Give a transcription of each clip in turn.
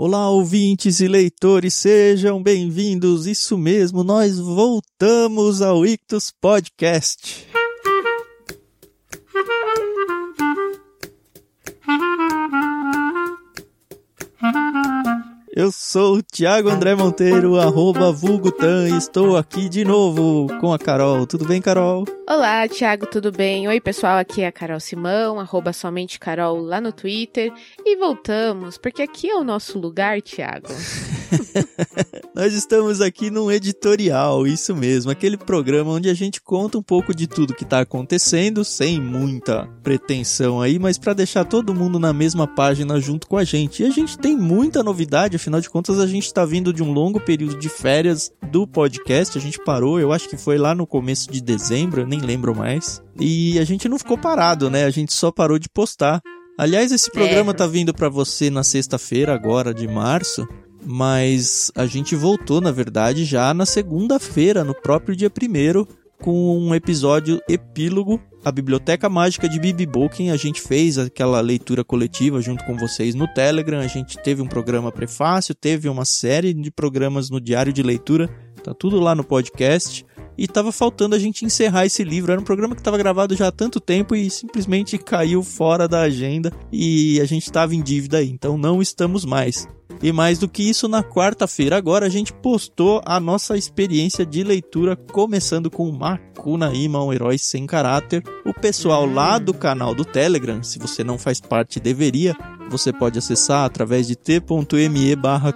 Olá, ouvintes e leitores, sejam bem-vindos. Isso mesmo, nós voltamos ao Ictus Podcast. Eu sou o Thiago André Monteiro, arroba Vulgutan, e estou aqui de novo com a Carol. Tudo bem, Carol? Olá, Thiago, tudo bem? Oi, pessoal, aqui é a Carol Simão, arroba somente Carol lá no Twitter. E voltamos, porque aqui é o nosso lugar, Thiago. Nós estamos aqui num editorial, isso mesmo, aquele programa onde a gente conta um pouco de tudo que está acontecendo, sem muita pretensão aí, mas para deixar todo mundo na mesma página junto com a gente. E a gente tem muita novidade, afinal de contas a gente está vindo de um longo período de férias do podcast, a gente parou, eu acho que foi lá no começo de dezembro, eu nem lembro mais. E a gente não ficou parado, né? A gente só parou de postar. Aliás, esse programa é. tá vindo para você na sexta-feira agora de março mas a gente voltou, na verdade, já na segunda-feira, no próprio dia primeiro, com um episódio epílogo, a Biblioteca Mágica de Bibi Bolkin. A gente fez aquela leitura coletiva junto com vocês no Telegram. A gente teve um programa prefácio, teve uma série de programas no Diário de Leitura. Tá tudo lá no podcast. E tava faltando a gente encerrar esse livro. Era um programa que estava gravado já há tanto tempo e simplesmente caiu fora da agenda e a gente estava em dívida aí. Então não estamos mais. E mais do que isso, na quarta-feira agora a gente postou a nossa experiência de leitura, começando com Makuna Ima, um herói sem caráter. O pessoal lá do canal do Telegram, se você não faz parte, deveria. Você pode acessar através de t.me barra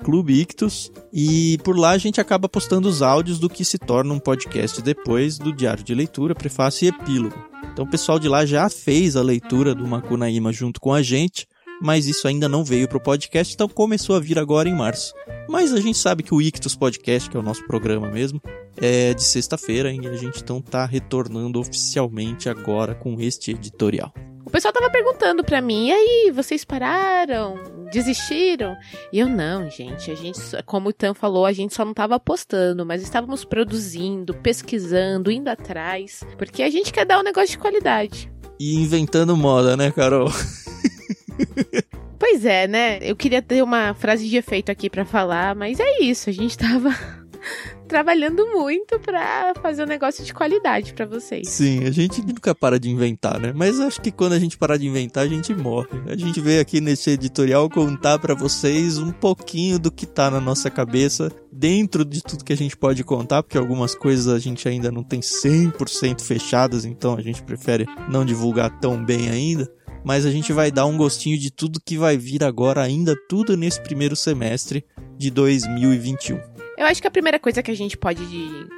e por lá a gente acaba postando os áudios do que se torna um podcast depois do diário de leitura, prefácio e epílogo. Então o pessoal de lá já fez a leitura do Makunaíma junto com a gente mas isso ainda não veio para o podcast, então começou a vir agora em março. Mas a gente sabe que o Ictus Podcast, que é o nosso programa mesmo, é de sexta-feira e a gente então tá retornando oficialmente agora com este editorial. O pessoal tava perguntando para mim, e aí, vocês pararam? Desistiram? E eu não, gente, a gente, como o Tan falou, a gente só não tava postando, mas estávamos produzindo, pesquisando, indo atrás, porque a gente quer dar um negócio de qualidade. E inventando moda, né, Carol? Pois é, né? Eu queria ter uma frase de efeito aqui para falar, mas é isso. A gente tava trabalhando muito para fazer um negócio de qualidade para vocês. Sim, a gente nunca para de inventar, né? Mas acho que quando a gente parar de inventar, a gente morre. A gente veio aqui nesse editorial contar para vocês um pouquinho do que tá na nossa cabeça, dentro de tudo que a gente pode contar, porque algumas coisas a gente ainda não tem 100% fechadas, então a gente prefere não divulgar tão bem ainda mas a gente vai dar um gostinho de tudo que vai vir agora, ainda tudo nesse primeiro semestre de 2021. Eu acho que a primeira coisa que a gente pode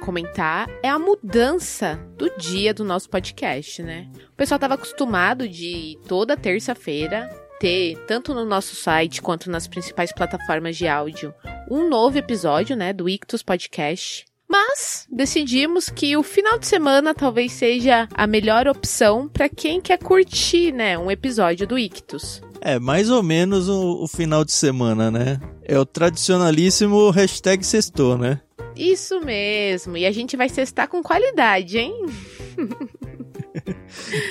comentar é a mudança do dia do nosso podcast, né? O pessoal estava acostumado de toda terça-feira ter, tanto no nosso site quanto nas principais plataformas de áudio, um novo episódio, né, do Ictus Podcast. Mas decidimos que o final de semana talvez seja a melhor opção para quem quer curtir, né, um episódio do Ictus. É, mais ou menos o, o final de semana, né? É o tradicionalíssimo hashtag sextou, né? Isso mesmo. E a gente vai cestar com qualidade, hein?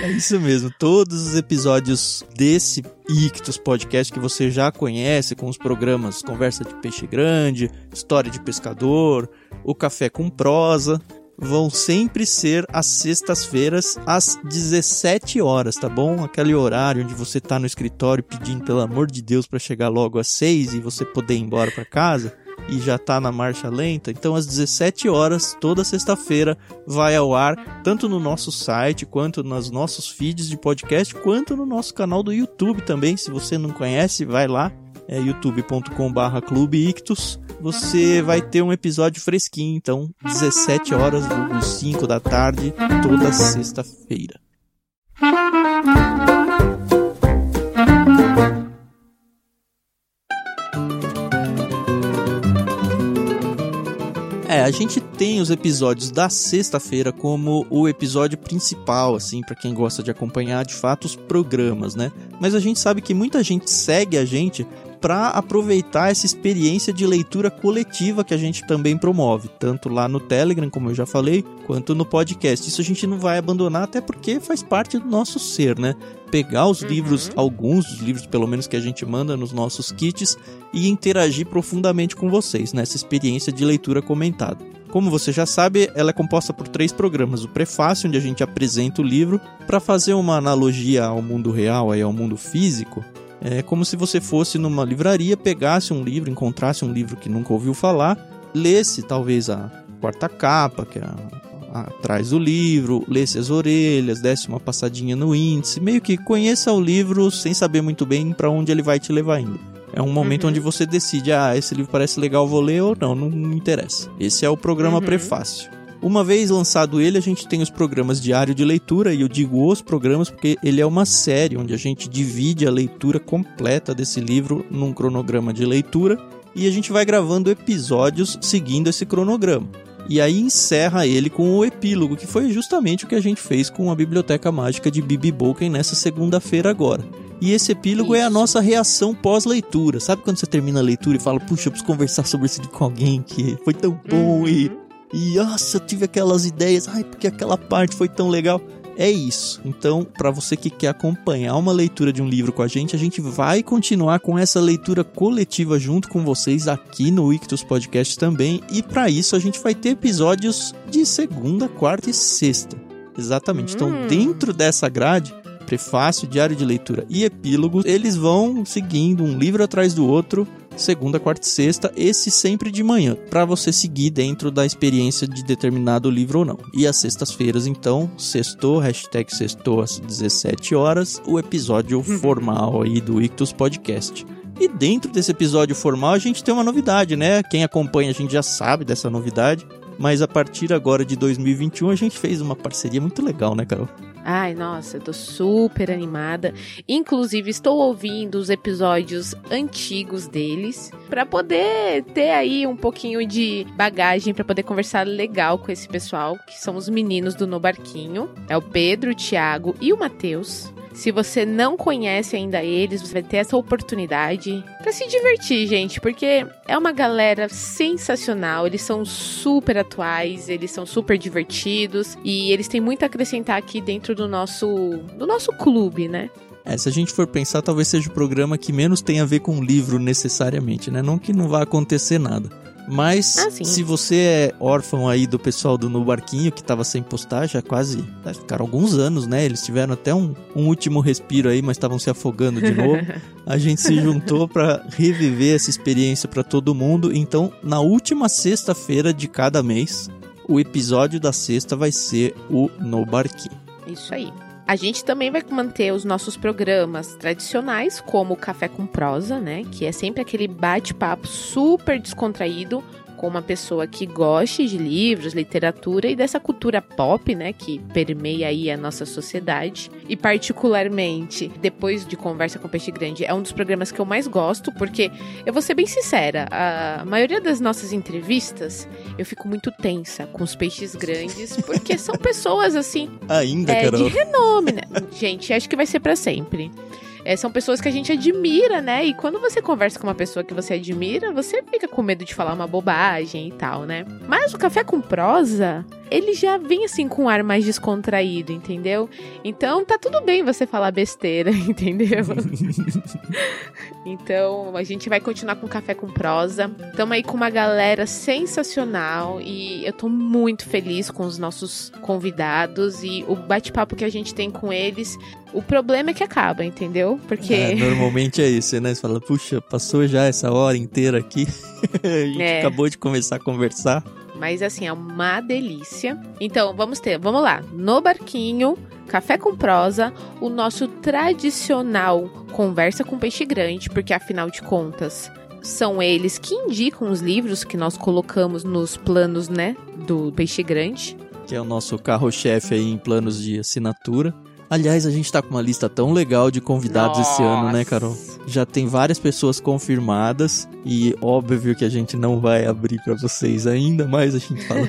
é isso mesmo. Todos os episódios desse Ictus Podcast que você já conhece, com os programas Conversa de Peixe Grande, História de Pescador, O Café com Prosa, vão sempre ser às sextas-feiras, às 17 horas, tá bom? Aquele horário onde você tá no escritório pedindo, pelo amor de Deus, para chegar logo às 6 e você poder ir embora para casa e já tá na marcha lenta. Então, às 17 horas, toda sexta-feira, vai ao ar, tanto no nosso site, quanto nos nossos feeds de podcast, quanto no nosso canal do YouTube também. Se você não conhece, vai lá, é youtube.com/barra Clube Ictus. Você vai ter um episódio fresquinho, então, 17 horas, 5 da tarde, toda sexta-feira. É, a gente tem os episódios da sexta-feira como o episódio principal, assim, para quem gosta de acompanhar de fato os programas, né? Mas a gente sabe que muita gente segue a gente para aproveitar essa experiência de leitura coletiva que a gente também promove, tanto lá no Telegram, como eu já falei, quanto no podcast. Isso a gente não vai abandonar, até porque faz parte do nosso ser, né? Pegar os uhum. livros, alguns dos livros, pelo menos que a gente manda nos nossos kits, e interagir profundamente com vocês nessa experiência de leitura comentada. Como você já sabe, ela é composta por três programas: o prefácio, onde a gente apresenta o livro, para fazer uma analogia ao mundo real, aí, ao mundo físico. É como se você fosse numa livraria, pegasse um livro, encontrasse um livro que nunca ouviu falar, lesse talvez a quarta capa, que é a, atrás do livro, lesse as orelhas, desse uma passadinha no índice, meio que conheça o livro sem saber muito bem para onde ele vai te levar ainda. É um momento uhum. onde você decide, ah, esse livro parece legal, vou ler ou não, não me interessa. Esse é o programa uhum. prefácio. Uma vez lançado ele, a gente tem os programas diário de leitura, e eu digo os programas porque ele é uma série onde a gente divide a leitura completa desse livro num cronograma de leitura e a gente vai gravando episódios seguindo esse cronograma. E aí encerra ele com o epílogo, que foi justamente o que a gente fez com a Biblioteca Mágica de Bibi Bolken nessa segunda-feira agora. E esse epílogo Isso. é a nossa reação pós-leitura. Sabe quando você termina a leitura e fala, puxa, eu preciso conversar sobre isso com alguém que foi tão bom uhum. e. E nossa, eu tive aquelas ideias, ai, porque aquela parte foi tão legal. É isso. Então, para você que quer acompanhar uma leitura de um livro com a gente, a gente vai continuar com essa leitura coletiva junto com vocês aqui no Ictus Podcast também. E para isso a gente vai ter episódios de segunda, quarta e sexta. Exatamente. Então, hum. dentro dessa grade, prefácio, diário de leitura e epílogos, eles vão seguindo um livro atrás do outro, segunda, quarta e sexta, esse sempre de manhã, para você seguir dentro da experiência de determinado livro ou não. E às sextas-feiras, então, sextou, hashtag sextou às 17 horas, o episódio uhum. formal aí do Ictus Podcast. E dentro desse episódio formal a gente tem uma novidade, né? Quem acompanha a gente já sabe dessa novidade, mas a partir agora de 2021 a gente fez uma parceria muito legal, né, Carol? Ai, nossa, eu tô super animada. Inclusive, estou ouvindo os episódios antigos deles para poder ter aí um pouquinho de bagagem para poder conversar legal com esse pessoal, que são os meninos do No Barquinho. É o Pedro, o Thiago e o Matheus. Se você não conhece ainda eles, você vai ter essa oportunidade para se divertir, gente, porque é uma galera sensacional. Eles são super atuais, eles são super divertidos e eles têm muito a acrescentar aqui dentro do nosso do nosso clube, né? É, se a gente for pensar, talvez seja o programa que menos tem a ver com o livro necessariamente, né? Não que não vá acontecer nada. Mas ah, se você é órfão aí do pessoal do No Barquinho, que tava sem postar já quase, ficaram alguns anos, né? Eles tiveram até um, um último respiro aí, mas estavam se afogando de novo. a gente se juntou para reviver essa experiência para todo mundo. Então, na última sexta-feira de cada mês, o episódio da sexta vai ser o No Barquinho. Isso aí. A gente também vai manter os nossos programas tradicionais, como o Café com Prosa, né? Que é sempre aquele bate-papo super descontraído com uma pessoa que goste de livros, literatura e dessa cultura pop, né, que permeia aí a nossa sociedade. E particularmente, depois de Conversa com Peixe Grande, é um dos programas que eu mais gosto, porque eu vou ser bem sincera, a maioria das nossas entrevistas eu fico muito tensa com os peixes grandes, porque são pessoas assim, ainda, é, de renome, né? Gente, acho que vai ser para sempre é, são pessoas que a gente admira, né? E quando você conversa com uma pessoa que você admira, você fica com medo de falar uma bobagem e tal, né? Mas o café com prosa, ele já vem assim com um ar mais descontraído, entendeu? Então tá tudo bem você falar besteira, entendeu? então a gente vai continuar com café com prosa. Estamos aí com uma galera sensacional e eu tô muito feliz com os nossos convidados e o bate-papo que a gente tem com eles. O problema é que acaba, entendeu? Porque. É, normalmente é isso, né? Você fala, puxa, passou já essa hora inteira aqui. a gente é. acabou de começar a conversar. Mas assim, é uma delícia. Então, vamos ter, vamos lá. No barquinho, café com prosa, o nosso tradicional conversa com peixe grande, porque afinal de contas, são eles que indicam os livros que nós colocamos nos planos, né, do peixe grande. Que é o nosso carro-chefe aí em planos de assinatura. Aliás, a gente tá com uma lista tão legal de convidados Nossa. esse ano, né, Carol? Já tem várias pessoas confirmadas e óbvio que a gente não vai abrir para vocês ainda, mas a gente fala,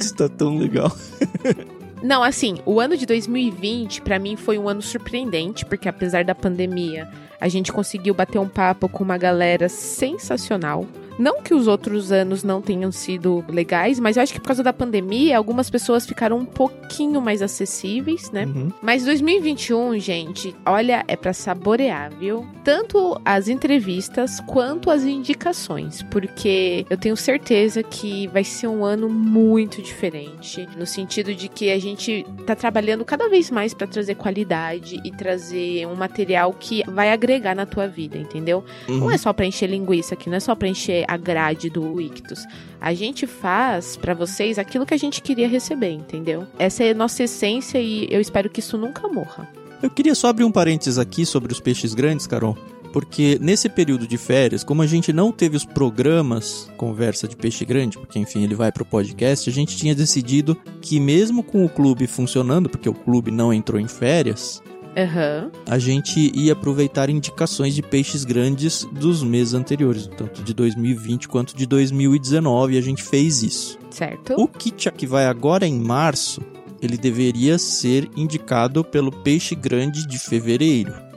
está tão legal. Não, assim, o ano de 2020 para mim foi um ano surpreendente, porque apesar da pandemia, A gente conseguiu bater um papo com uma galera sensacional. Não que os outros anos não tenham sido legais, mas eu acho que por causa da pandemia, algumas pessoas ficaram um pouquinho mais acessíveis, né? Uhum. Mas 2021, gente, olha, é pra saborear, viu? Tanto as entrevistas quanto as indicações, porque eu tenho certeza que vai ser um ano muito diferente, no sentido de que a gente tá trabalhando cada vez mais pra trazer qualidade e trazer um material que vai agregar na tua vida, entendeu? Não Uhum. é só pra encher linguiça aqui, não é só pra encher a grade do Ictus. A gente faz pra vocês aquilo que a gente queria receber, entendeu? Essa é a nossa essência e eu espero que isso nunca morra. Eu queria só abrir um parênteses aqui sobre os peixes grandes, Carol. Porque nesse período de férias, como a gente não teve os programas Conversa de Peixe Grande, porque enfim ele vai pro podcast, a gente tinha decidido que mesmo com o clube funcionando, porque o clube não entrou em férias, Aham. a gente ia aproveitar indicações de peixes grandes dos meses anteriores, tanto de 2020 quanto de 2019, e a gente fez isso. Certo? O kit que vai agora em março, ele deveria ser indicado pelo peixe grande de fevereiro.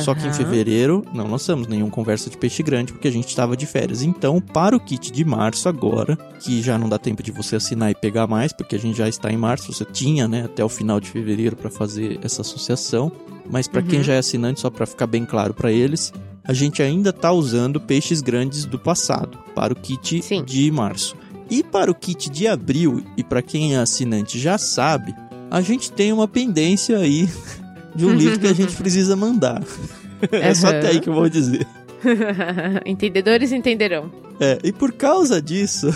Só que em fevereiro não lançamos nenhum conversa de peixe grande porque a gente estava de férias. Então, para o kit de março agora, que já não dá tempo de você assinar e pegar mais, porque a gente já está em março, você tinha, né, até o final de fevereiro para fazer essa associação. Mas para quem Uhum. já é assinante, só para ficar bem claro para eles, a gente ainda está usando peixes grandes do passado para o kit Sim. de março. E para o kit de abril, e para quem é assinante já sabe, a gente tem uma pendência aí de um livro que a gente precisa mandar. É só até aí que eu vou dizer. Entendedores entenderão. É, e por causa disso,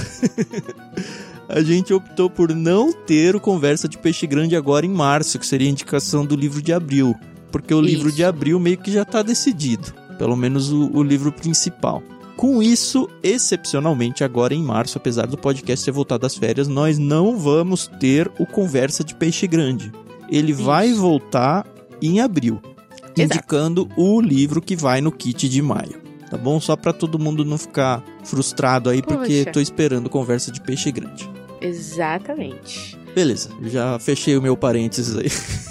a gente optou por não ter o Conversa de Peixe Grande agora em março, que seria a indicação do livro de abril. Porque o livro Isso. de abril meio que já está decidido. Pelo menos o, o livro principal. Com isso, excepcionalmente, agora em março, apesar do podcast ter voltado às férias, nós não vamos ter o Conversa de Peixe Grande. Ele vai Isso. voltar em abril, Exato. indicando o livro que vai no kit de maio. Tá bom? Só pra todo mundo não ficar frustrado aí, porque Poxa. tô esperando conversa de peixe grande. Exatamente. Beleza, já fechei o meu parênteses aí.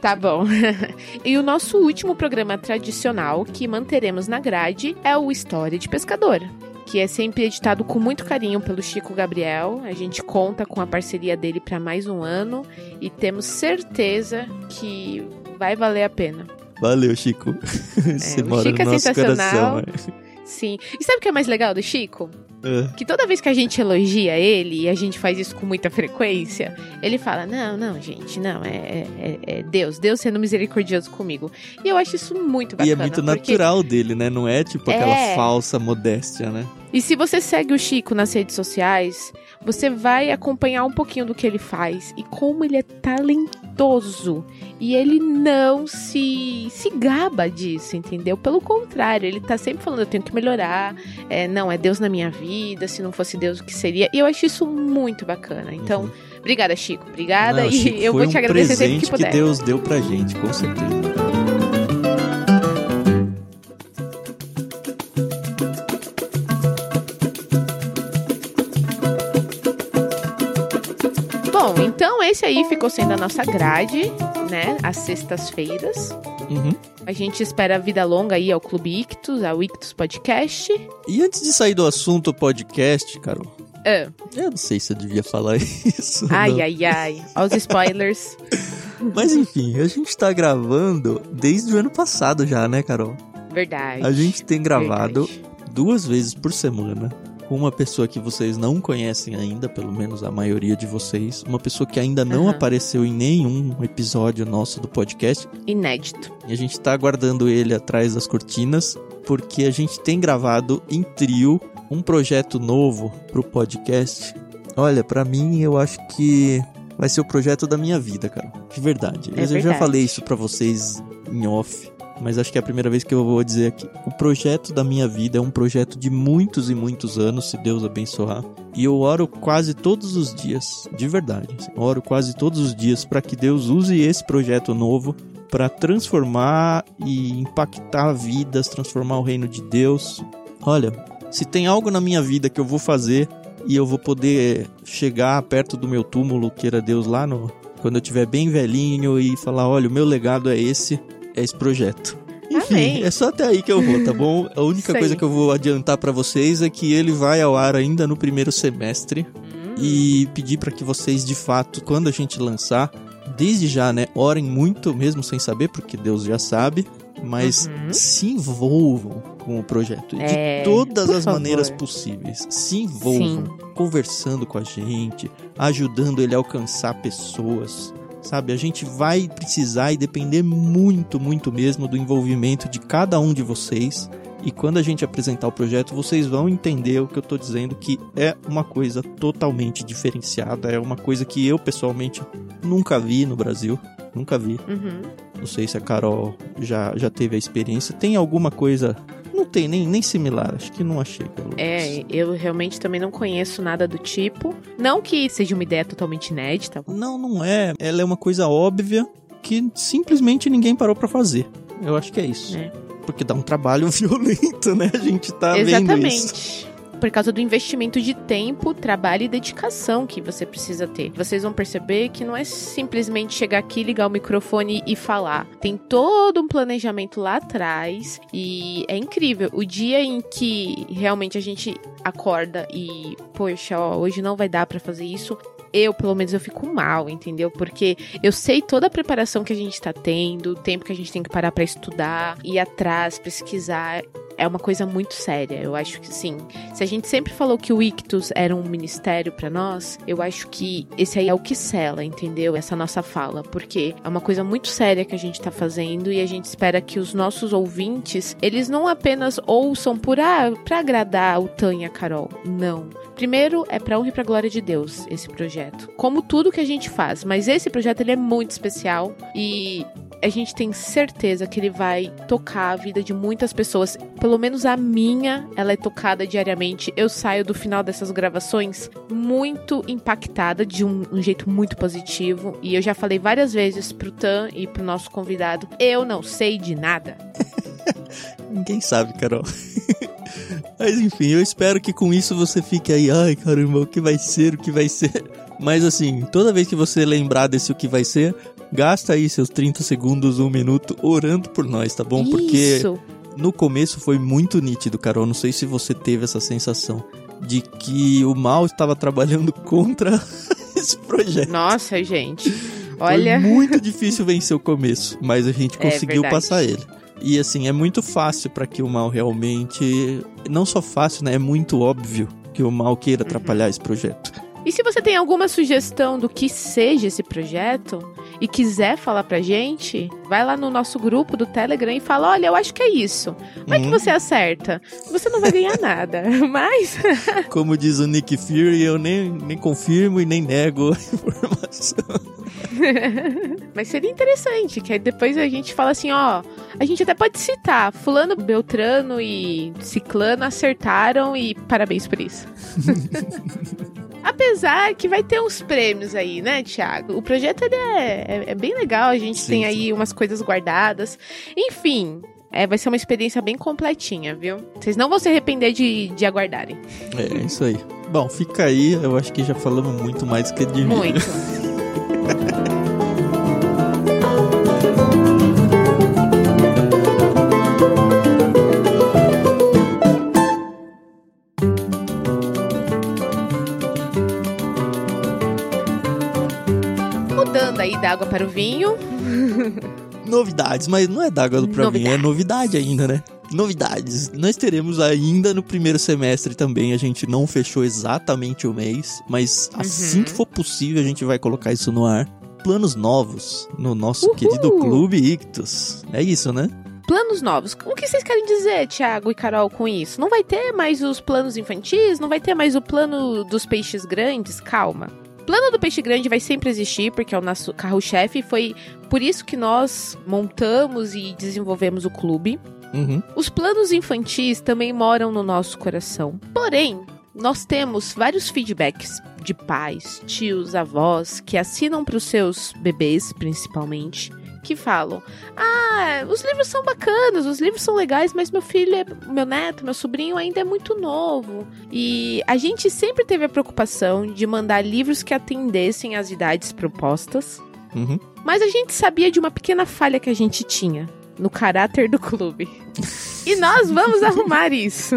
Tá bom. e o nosso último programa tradicional que manteremos na grade é o História de Pescador. Que é sempre editado com muito carinho pelo Chico Gabriel. A gente conta com a parceria dele para mais um ano e temos certeza que vai valer a pena. Valeu, Chico. Você o mora Chico é no nosso sensacional. coração. Sim. E sabe o que é mais legal do Chico? É. Que toda vez que a gente elogia ele, e a gente faz isso com muita frequência, ele fala: Não, não, gente, não, é, é- é Deus, Deus sendo misericordioso comigo. E eu acho isso muito E bacana. é muito porque- natural dele, né? Não é tipo aquela É. falsa modéstia, né? E se você segue o Chico nas redes sociais, você vai acompanhar um pouquinho do que ele faz e como ele é talentoso. E ele não se, se gaba disso, entendeu? Pelo contrário, ele tá sempre falando: eu tenho que melhorar, é, não, é Deus na minha vida, se não fosse Deus, o que seria? E eu acho isso muito bacana. Então, Uhum. obrigada, Chico, obrigada. Não, e Chico, eu foi vou te um agradecer sempre que puder. Deus deu pra gente, com certeza. Esse aí ficou sendo a nossa grade, né? Às sextas-feiras. Uhum. A gente espera vida longa aí ao Clube Ictus, ao Ictus Podcast. E antes de sair do assunto podcast, Carol, Ah, eu não sei se eu devia falar isso. ai, não. ai, ai. Aos spoilers. Mas enfim, a gente tá gravando desde o ano passado já, né, Carol? Verdade. A gente tem gravado verdade. duas vezes por semana com uma pessoa que vocês não conhecem ainda, pelo menos a maioria de vocês, uma pessoa que ainda não Aham. apareceu em nenhum episódio nosso do podcast, Inédito. e a gente tá aguardando ele atrás das cortinas, porque a gente tem gravado em trio um projeto novo pro podcast. Olha, pra mim eu acho que vai ser o projeto da minha vida, cara. De verdade. É eu já falei isso pra vocês em off, mas acho que é a primeira vez que eu vou dizer aqui. O projeto da minha vida é um projeto de muitos e muitos anos, se Deus abençoar. E eu oro quase todos os dias, de verdade. assim, oro quase todos os dias para que Deus use esse projeto novo para transformar e impactar vidas, transformar o reino de Deus. Olha, se tem algo na minha vida que eu vou fazer e eu vou poder chegar perto do meu túmulo, queira Deus lá no quando eu tiver bem velhinho e falar, olha, o meu legado é esse, é esse projeto. Enfim, também. é só até aí que eu vou, tá bom? A única coisa que eu vou adiantar pra vocês é que ele vai ao ar ainda no primeiro semestre Hum. e pedir pra que vocês, de fato, quando a gente lançar, desde já, né, orem muito, mesmo sem saber, porque Deus já sabe, mas Uhum. se envolvam com o projeto É, de todas as maneiras favor. possíveis. Se envolvam, conversando com a gente, ajudando ele a alcançar pessoas. Sabe, a gente vai precisar e depender muito, muito mesmo do envolvimento de cada um de vocês. E quando a gente apresentar o projeto, vocês vão entender o que eu tô dizendo, que é uma coisa totalmente diferenciada, é uma coisa que eu pessoalmente nunca vi no Brasil, nunca vi. Uhum. Não sei se a Carol já, já teve a experiência. Tem alguma coisa. Não tem nem, nem similar, acho que não achei, pelo menos. É, eu realmente também não conheço nada do tipo. Não que seja uma ideia totalmente inédita. Não, não é. Ela é uma coisa óbvia que simplesmente ninguém parou pra fazer. Eu acho que é isso. É. Porque dá um trabalho violento, né? A gente tá vendo isso. Por causa do investimento de tempo, trabalho e dedicação que você precisa ter. Vocês vão perceber que não é simplesmente chegar aqui, ligar o microfone e falar. Tem todo um planejamento lá atrás e é incrível. O dia em que realmente a gente acorda e, poxa, ó, hoje não vai dar pra fazer isso, eu, pelo menos, eu fico mal, entendeu? Porque eu sei toda a preparação que a gente tá tendo, o tempo que a gente tem que parar pra estudar, ir atrás, pesquisar. É uma coisa muito séria. Eu acho que sim. Se a gente sempre falou que o Ictus era um ministério pra nós, eu acho que esse aí é o que sela, entendeu? Essa nossa fala, porque é uma coisa muito séria que a gente tá fazendo e a gente espera que os nossos ouvintes, eles não apenas ouçam por ah, para agradar o Tan e a Carol. Não. Primeiro, é pra honra e pra glória de Deus esse projeto. Como tudo que a gente faz, mas esse projeto ele é muito especial e a gente tem certeza que ele vai tocar a vida de muitas pessoas. Pelo menos a minha, ela é tocada diariamente. Eu saio do final dessas gravações muito impactada de um, um jeito muito positivo. E eu já falei várias vezes pro Tan e pro nosso convidado: eu não sei de nada. Ninguém sabe, Carol. Mas enfim, eu espero que com isso você fique aí, ai caramba, o que vai ser, o que vai ser. Mas assim, toda vez que você lembrar desse o que vai ser, gasta aí seus 30 segundos, um minuto orando por nós, tá bom? Porque Isso. no começo foi muito nítido, Carol. Não sei se você teve essa sensação de que o mal estava trabalhando contra esse projeto. Nossa, gente. Olha. Foi muito difícil vencer o começo, mas a gente É conseguiu verdade. passar ele. E assim, é muito fácil para que o mal realmente. Não só fácil, né? É muito óbvio que o mal queira atrapalhar esse projeto. E se você tem alguma sugestão do que seja esse projeto e quiser falar pra gente, vai lá no nosso grupo do Telegram e fala: olha, eu acho que é isso. Vai que Hum. você acerta. Você não vai ganhar nada. Mas Como diz o Nick Fury, eu nem, nem confirmo e nem nego a informação. Mas seria interessante, que aí depois a gente fala assim, ó, a gente até pode citar, fulano, beltrano e ciclano acertaram e parabéns por isso. Apesar que vai ter uns prêmios aí, né, Thiago? O projeto ele é, é, é bem legal, a gente Sim, tem sim. aí umas coisas guardadas. Enfim, é, vai ser uma experiência bem completinha, viu? Vocês não vão se arrepender de, de aguardarem. É, isso aí. Bom, fica aí. Eu acho que já falamos muito mais que devia. Muito. vinho. Novidades, mas não é d'água pra mim, é novidade ainda, né? Novidades. Nós teremos ainda no primeiro semestre também. A gente não fechou exatamente o mês, mas assim Uhum. que for possível a gente vai colocar isso no ar. Planos novos no nosso Uhul! querido Clube Ictus. É isso, né? Planos novos. O que vocês querem dizer, Thiago e Carol, com isso? Não vai ter mais os planos infantis? Não vai ter mais o plano dos peixes grandes? Calma. O plano do peixe grande vai sempre existir, porque é o nosso carro-chefe. e Foi por isso que nós montamos e desenvolvemos o clube. Uhum. Os planos infantis também moram no nosso coração. Porém, nós temos vários feedbacks de pais, tios, avós que assinam para os seus bebês, principalmente, que falam: "Ah, os livros são bacanas, os livros são legais, mas meu filho, é, meu neto, meu sobrinho ainda é muito novo". E a gente sempre teve a preocupação de mandar livros que atendessem às idades propostas. Uhum. Mas a gente sabia de uma pequena falha que a gente tinha. No caráter do clube. E nós vamos arrumar isso.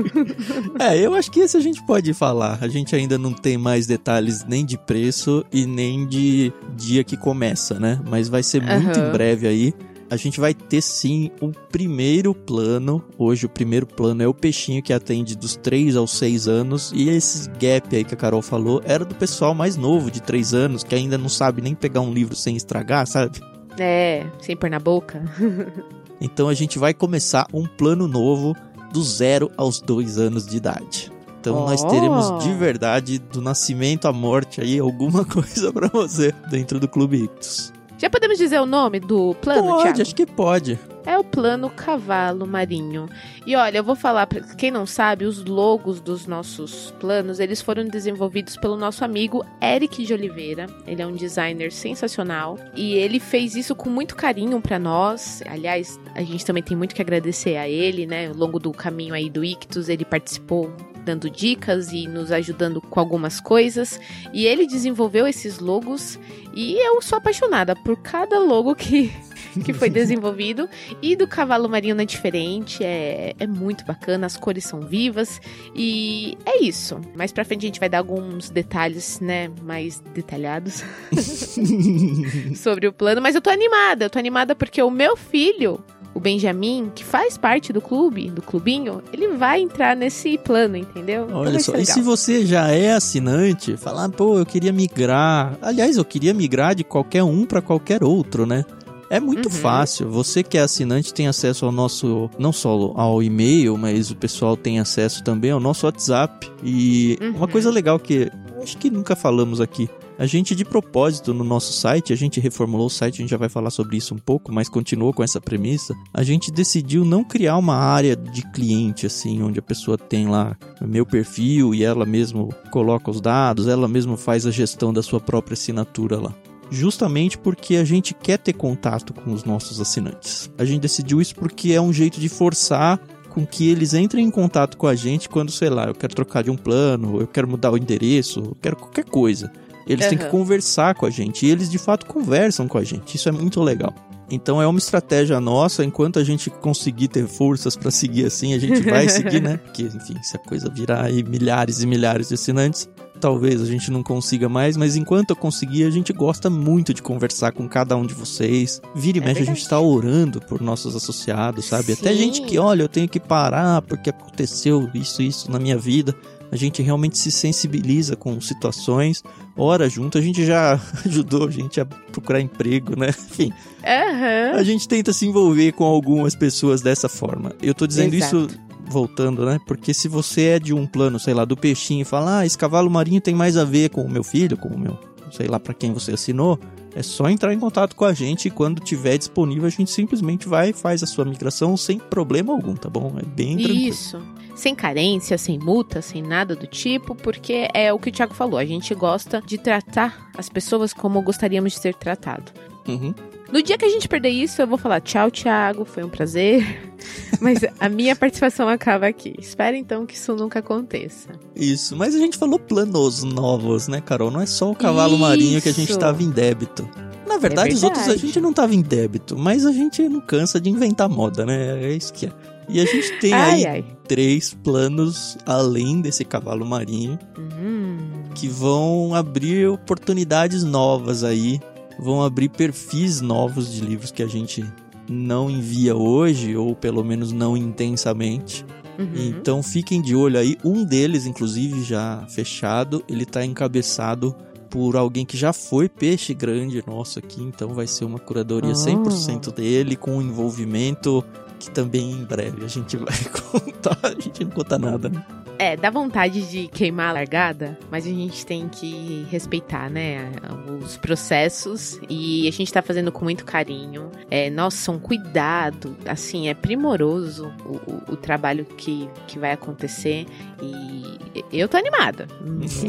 É, eu acho que esse a gente pode falar. A gente ainda não tem mais detalhes nem de preço e nem de dia que começa, né? Mas vai ser muito Aham. em breve aí. A gente vai ter sim o primeiro plano. Hoje o primeiro plano é o peixinho que atende dos 3 aos 6 anos. E esse gap aí que a Carol falou era do pessoal mais novo, de 3 anos, que ainda não sabe nem pegar um livro sem estragar, sabe? É, sem pôr na boca. Então a gente vai começar um plano novo do zero aos dois anos de idade. Então nós Oh! teremos de verdade, do nascimento à morte aí, alguma coisa pra você dentro do Clube Ictus. Já podemos dizer o nome do plano, pode, Thiago? acho que pode. É o plano cavalo marinho. E olha, eu vou falar pra quem não sabe, os logos dos nossos planos, eles foram desenvolvidos pelo nosso amigo Eric de Oliveira. Ele é um designer sensacional e ele fez isso com muito carinho pra nós. Aliás, a gente também tem muito que agradecer a ele, né? Ao longo do caminho aí do Ictus, ele participou dando dicas e nos ajudando com algumas coisas. E ele desenvolveu esses logos e eu sou apaixonada por cada logo que que foi desenvolvido. E do cavalo marinho não é diferente, é, é muito bacana, as cores são vivas. E é isso. Mais pra frente a gente vai dar alguns detalhes, né, mais detalhados sobre o plano. Mas eu tô animada, eu tô animada porque o meu filho, o Benjamin, que faz parte do clube, do clubinho, ele vai entrar nesse plano, entendeu? Então Olha só, e se você já é assinante, falar, pô, eu queria migrar. Aliás, eu queria migrar de qualquer um pra qualquer outro, né? É muito Uhum. fácil. Você que é assinante tem acesso ao nosso, não só ao e-mail, mas o pessoal tem acesso também ao nosso WhatsApp. E Uhum. uma coisa legal que acho que nunca falamos aqui. A gente, de propósito, no nosso site, a gente reformulou o site, a gente já vai falar sobre isso um pouco, mas continuou com essa premissa. A gente decidiu não criar uma área de cliente, assim, onde a pessoa tem lá meu perfil e ela mesmo coloca os dados, ela mesmo faz a gestão da sua própria assinatura lá. Justamente porque a gente quer ter contato com os nossos assinantes. A gente decidiu isso porque é um jeito de forçar com que eles entrem em contato com a gente quando, sei lá, eu quero trocar de um plano, eu quero mudar o endereço, eu quero qualquer coisa. Eles têm que conversar com a gente e eles de fato conversam com a gente. Isso é muito legal. Então é uma estratégia nossa, enquanto a gente conseguir ter forças pra seguir assim, a gente vai seguir, né? Porque, enfim, se a coisa virar aí milhares e milhares de assinantes, talvez a gente não consiga mais, mas enquanto eu conseguir, a gente gosta muito de conversar com cada um de vocês. Vira e É mexe, a verdade. gente tá orando por nossos associados, sabe? Até Sim. gente que, olha, eu tenho que parar porque aconteceu isso e isso na minha vida. A gente realmente se sensibiliza com situações, ora junto, a gente já ajudou a gente a procurar emprego, né? Enfim, Aham. a gente tenta se envolver com algumas pessoas dessa forma. Eu tô dizendo Exato. isso voltando, né? Porque se você é de um plano, sei lá, do peixinho e fala, ah, esse cavalo marinho tem mais a ver com o meu filho, com o meu, sei lá, pra quem você assinou, é só entrar em contato com a gente e quando tiver disponível a gente simplesmente vai e faz a sua migração sem problema algum, tá bom? É bem tranquilo. Isso. Sem carência, sem multa, sem nada do tipo, porque é o que o Thiago falou. A gente gosta de tratar as pessoas como gostaríamos de ser tratado. Uhum. No dia que a gente perder isso, eu vou falar tchau, Thiago, foi um prazer. Mas a minha participação acaba aqui. Espero então que isso nunca aconteça. Isso, mas a gente falou planos novos, né, Carol? Não é só o cavalo marinho que a gente Isso. tava em débito. Na verdade, os outros a verdade. gente não tava em débito, mas a gente não cansa de inventar moda, né? É isso que é. E a gente tem aí Ai, ai. três planos além desse cavalo marinho Hum, que vão abrir oportunidades novas aí, vão abrir perfis novos de livros que a gente não envia hoje, ou pelo menos não intensamente. uhum. Então fiquem de olho aí. Um deles, inclusive, já fechado, ele tá encabeçado por alguém que já foi peixe grande nosso aqui, então vai ser uma curadoria Ah. 100% dele, com um envolvimento que também em breve a gente vai contar. A gente não conta nada, né? É, dá vontade de queimar a largada, mas a gente tem que respeitar, né, os processos e a gente tá fazendo com muito carinho. É, nossa, um cuidado, assim, é primoroso o, o- o trabalho que, que vai acontecer e eu tô animada.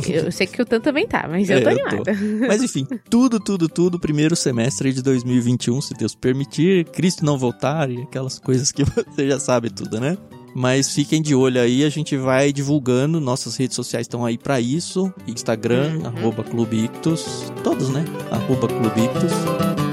Eu sei que o Tan também tá, mas eu É, tô eu tô. animada. Mas enfim, tudo, tudo, tudo, primeiro semestre de 2021, se Deus permitir, Cristo não voltar e aquelas coisas que você já sabe tudo, né? Mas fiquem de olho aí, a gente vai divulgando, nossas redes sociais estão aí pra isso, Instagram, Uhum. arroba Clube Ictus, todos, né? Arroba Clube Ictus.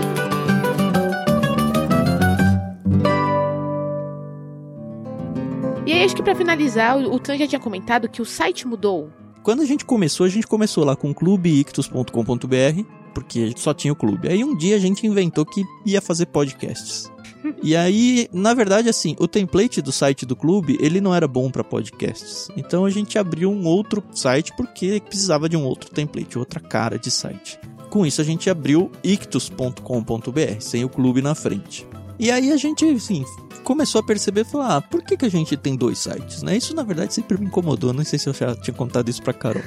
E aí, acho que para finalizar, o Tan já tinha comentado que o site mudou. Quando a gente começou, a gente começou lá com clubeictus.com.br, porque só tinha o clube. Aí um dia a gente inventou que ia fazer podcasts. E aí, na verdade, assim, o template do site do clube, ele não era bom para podcasts. Então a gente abriu um outro site porque precisava de um outro template, outra cara de site. Com isso a gente abriu ictus.com.br, sem o clube na frente. E aí a gente, assim, começou a perceber, falar, ah, por que, que a gente tem dois sites, né? Isso, na verdade, sempre me incomodou, não sei se eu já tinha contado isso pra Carol.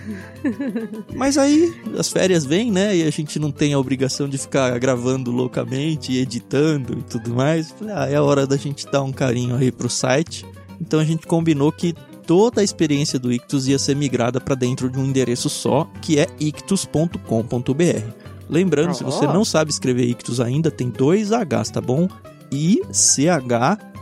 Mas aí, as férias vêm, né? E a gente não tem a obrigação de ficar gravando loucamente, e editando e tudo mais. Falei, ah, é a hora da gente dar um carinho aí pro site. Então a gente combinou que toda a experiência do Ictus ia ser migrada para dentro de um endereço só, que é ictus.com.br. Lembrando, oh. se você não sabe escrever Ictus ainda, tem dois Hs, tá bom?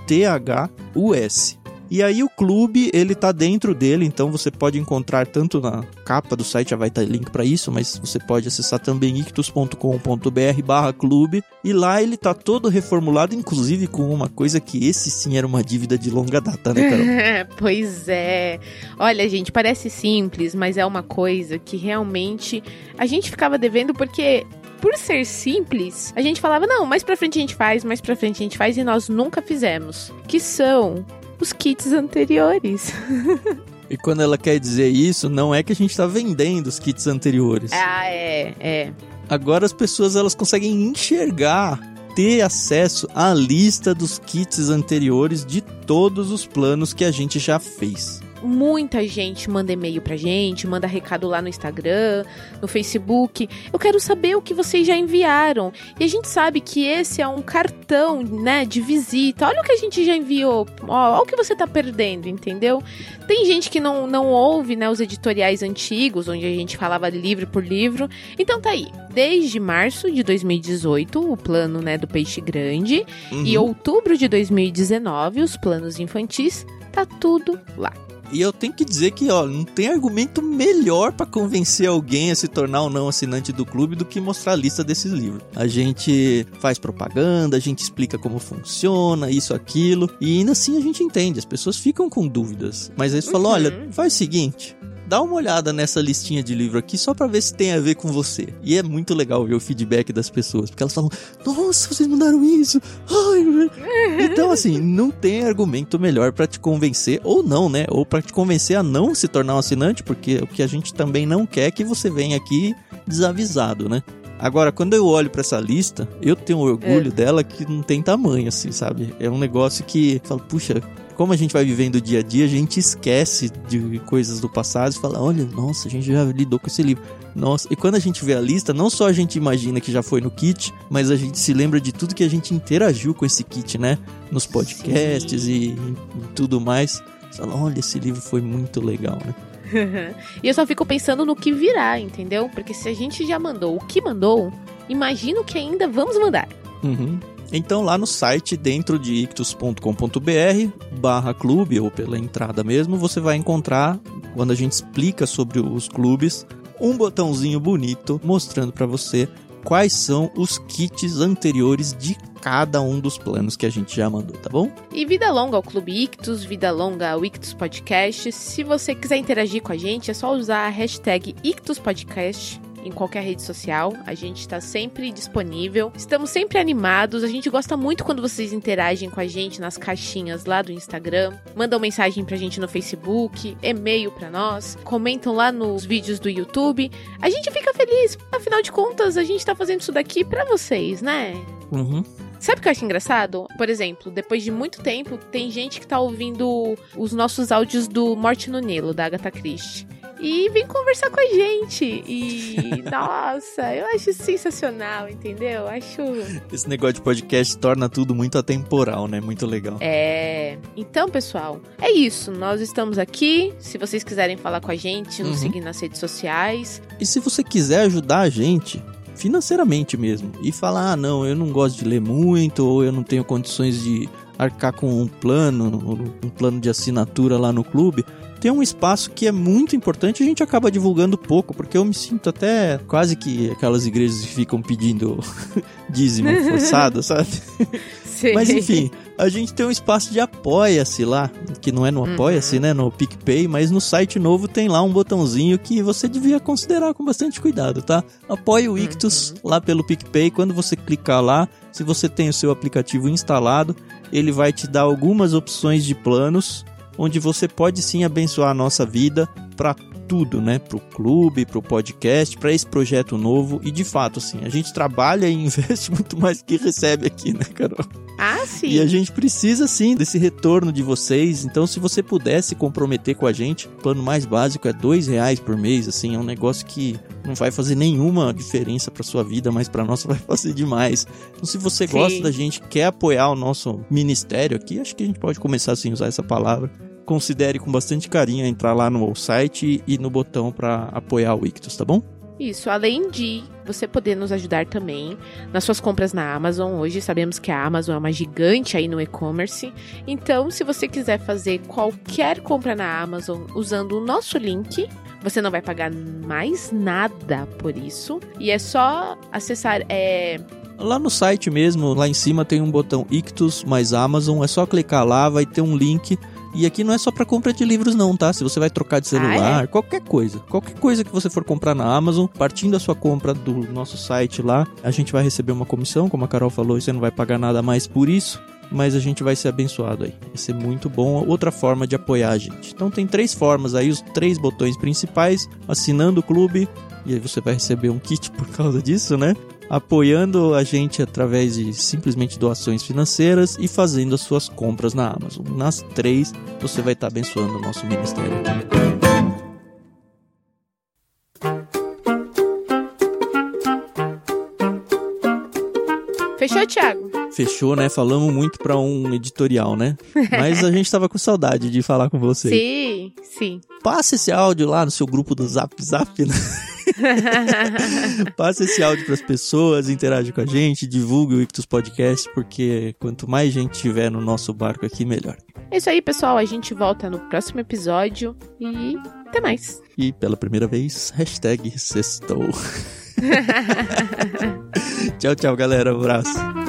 I-C-H-T-H-U-S. E aí o clube, ele tá dentro dele, então você pode encontrar tanto na capa do site, já vai estar link para isso, mas você pode acessar também ictus.com.br barra clube, e lá ele tá todo reformulado, inclusive com uma coisa que esse sim era uma dívida de longa data, né, Carol? pois é. Olha, gente, parece simples, mas é uma coisa que realmente a gente ficava devendo porque por ser simples, a gente falava, não, mais pra frente a gente faz, mais pra frente a gente faz, e nós nunca fizemos. Que são os kits anteriores. E quando ela quer dizer isso, não é que a gente está vendendo os kits anteriores. Ah, é, é. Agora as pessoas elas conseguem enxergar, ter acesso à lista dos kits anteriores de todos os planos que a gente já fez muita gente manda e-mail pra gente, manda recado lá no Instagram, no Facebook. Eu quero saber o que vocês já enviaram. E a gente sabe que esse é um cartão, né, de visita. Olha o que a gente já enviou. Ó, olha o que você tá perdendo, entendeu? Tem gente que não, não ouve, né, os editoriais antigos, onde a gente falava livro por livro. Então tá aí. Desde março de 2018, o plano, né, do peixe grande, uhum. e outubro de 2019, os planos infantis, tá tudo lá. E eu tenho que dizer que, ó, não tem argumento melhor para convencer alguém a se tornar ou não assinante do clube do que mostrar a lista desses livros. A gente faz propaganda, a gente explica como funciona, isso, aquilo, e ainda assim a gente entende, as pessoas ficam com dúvidas. Mas eles falam: uhum. olha, faz o seguinte, dá uma olhada nessa listinha de livro aqui só para ver se tem a ver com você. E é muito legal ver o feedback das pessoas, porque elas falam: "Nossa, vocês mandaram isso". Ai, então assim, não tem argumento melhor para te convencer ou não, né? Ou para te convencer a não se tornar um assinante, porque o que a gente também não quer é que você venha aqui desavisado, né? Agora, quando eu olho para essa lista, eu tenho orgulho é. dela que não tem tamanho, assim, sabe? É um negócio que falo, puxa, como a gente vai vivendo o dia a dia, a gente esquece de coisas do passado e fala: olha, nossa, a gente já lidou com esse livro. Nossa, e quando a gente vê a lista, não só a gente imagina que já foi no kit, mas a gente se lembra de tudo que a gente interagiu com esse kit, né? Nos podcasts e, e, tudo mais. Você fala, olha, esse livro foi muito legal, né? e eu só fico pensando no que virá, entendeu? Porque se a gente já mandou o que mandou, imagino que ainda vamos mandar. Uhum. Então lá no site dentro de ictus.com.br barra clube ou pela entrada mesmo, você vai encontrar quando a gente explica sobre os clubes um botãozinho bonito mostrando para você quais são os kits anteriores de cada um dos planos que a gente já mandou, tá bom? E vida longa ao Clube Ictus, vida longa ao Ictus Podcast. Se você quiser interagir com a gente, é só usar a hashtag Ictus Podcast em qualquer rede social. A gente está sempre disponível. Estamos sempre animados. A gente gosta muito quando vocês interagem com a gente nas caixinhas lá do Instagram. Mandam mensagem pra gente no Facebook, e-mail pra nós, comentam lá nos vídeos do YouTube. A gente fica feliz. Afinal de contas, a gente tá fazendo isso daqui pra vocês, né? Uhum. Sabe o que eu acho engraçado? Por exemplo, depois de muito tempo, tem gente que tá ouvindo os nossos áudios do Morte no Nilo, da Agatha Christie e vem conversar com a gente. E, nossa, eu acho sensacional, entendeu? Acho. Esse negócio de podcast torna tudo muito atemporal, né? Muito legal. É. Então, pessoal, é isso. Nós estamos aqui. Se vocês quiserem falar com a gente, nos uhum. seguir nas redes sociais. E se você quiser ajudar a gente, financeiramente mesmo, e falar, ah, não, eu não gosto de ler muito, ou eu não tenho condições de arcar com um plano, um plano de assinatura lá no clube, tem um espaço que é muito importante a gente acaba divulgando pouco, porque eu me sinto até quase que aquelas igrejas que ficam pedindo dízimo forçado, sabe? Sim. Mas enfim, A gente tem um espaço de apoia-se lá, que não é no Uhum. apoia-se, né, no PicPay, mas no site novo tem lá um botãozinho que você devia considerar com bastante cuidado, tá? Apoie o Ictus lá pelo PicPay. Quando você clicar lá, se você tem o seu aplicativo instalado, ele vai te dar algumas opções de planos onde você pode sim abençoar a nossa vida para tudo, né? Pro clube, pro podcast, para esse projeto novo. E de fato, assim, a gente trabalha e investe muito mais que recebe aqui, né, Carol? Ah, sim. E a gente precisa sim desse retorno de vocês. Então, se você pudesse comprometer com a gente, o plano mais básico é dois reais por mês. Assim, é um negócio que não vai fazer nenhuma diferença para sua vida, mas para nossa vai fazer demais. Então, se você Sim. gosta da gente, quer apoiar o nosso ministério aqui, acho que a gente pode começar assim usar essa palavra. Considere com bastante carinho entrar lá no site e no botão para apoiar o Ictus, tá bom? Isso, além de você poder nos ajudar também nas suas compras na Amazon. Hoje sabemos que a Amazon é uma gigante aí no e-commerce. Então, se você quiser fazer qualquer compra na Amazon usando o nosso link, você não vai pagar mais nada por isso. E é só acessar é, Lá no site mesmo, lá em cima tem um botão Ictus mais Amazon, é só clicar lá, vai ter um link. E aqui não é só para compra de livros não, tá? Se você vai trocar de celular, qualquer coisa, qualquer coisa que você for comprar na Amazon, partindo da sua compra do nosso site lá, a gente vai receber uma comissão, como a Carol falou, e você não vai pagar nada mais por isso. Mas a gente vai ser abençoado aí. Vai ser muito bom. Outra forma de apoiar a gente. Então tem três formas aí, os três botões principais. Assinando o clube, e aí você vai receber um kit por causa disso, né? Apoiando a gente através de simplesmente doações financeiras e fazendo as suas compras na Amazon. Nas três, você vai estar abençoando o nosso ministério. Fechou, Thiago? Fechou, né? Falamos muito para um editorial, né? Mas a gente tava com saudade de falar com você. Sim, sim. Passa esse áudio lá no seu grupo do Zap Zap, né? Passa esse áudio para as pessoas, interage com a gente, divulgue o Ictus Podcast, porque quanto mais gente tiver no nosso barco aqui, melhor. É isso aí, pessoal. A gente volta no próximo episódio e até mais. E pela primeira vez, hashtag sextou. tchau, tchau, galera. Um abraço.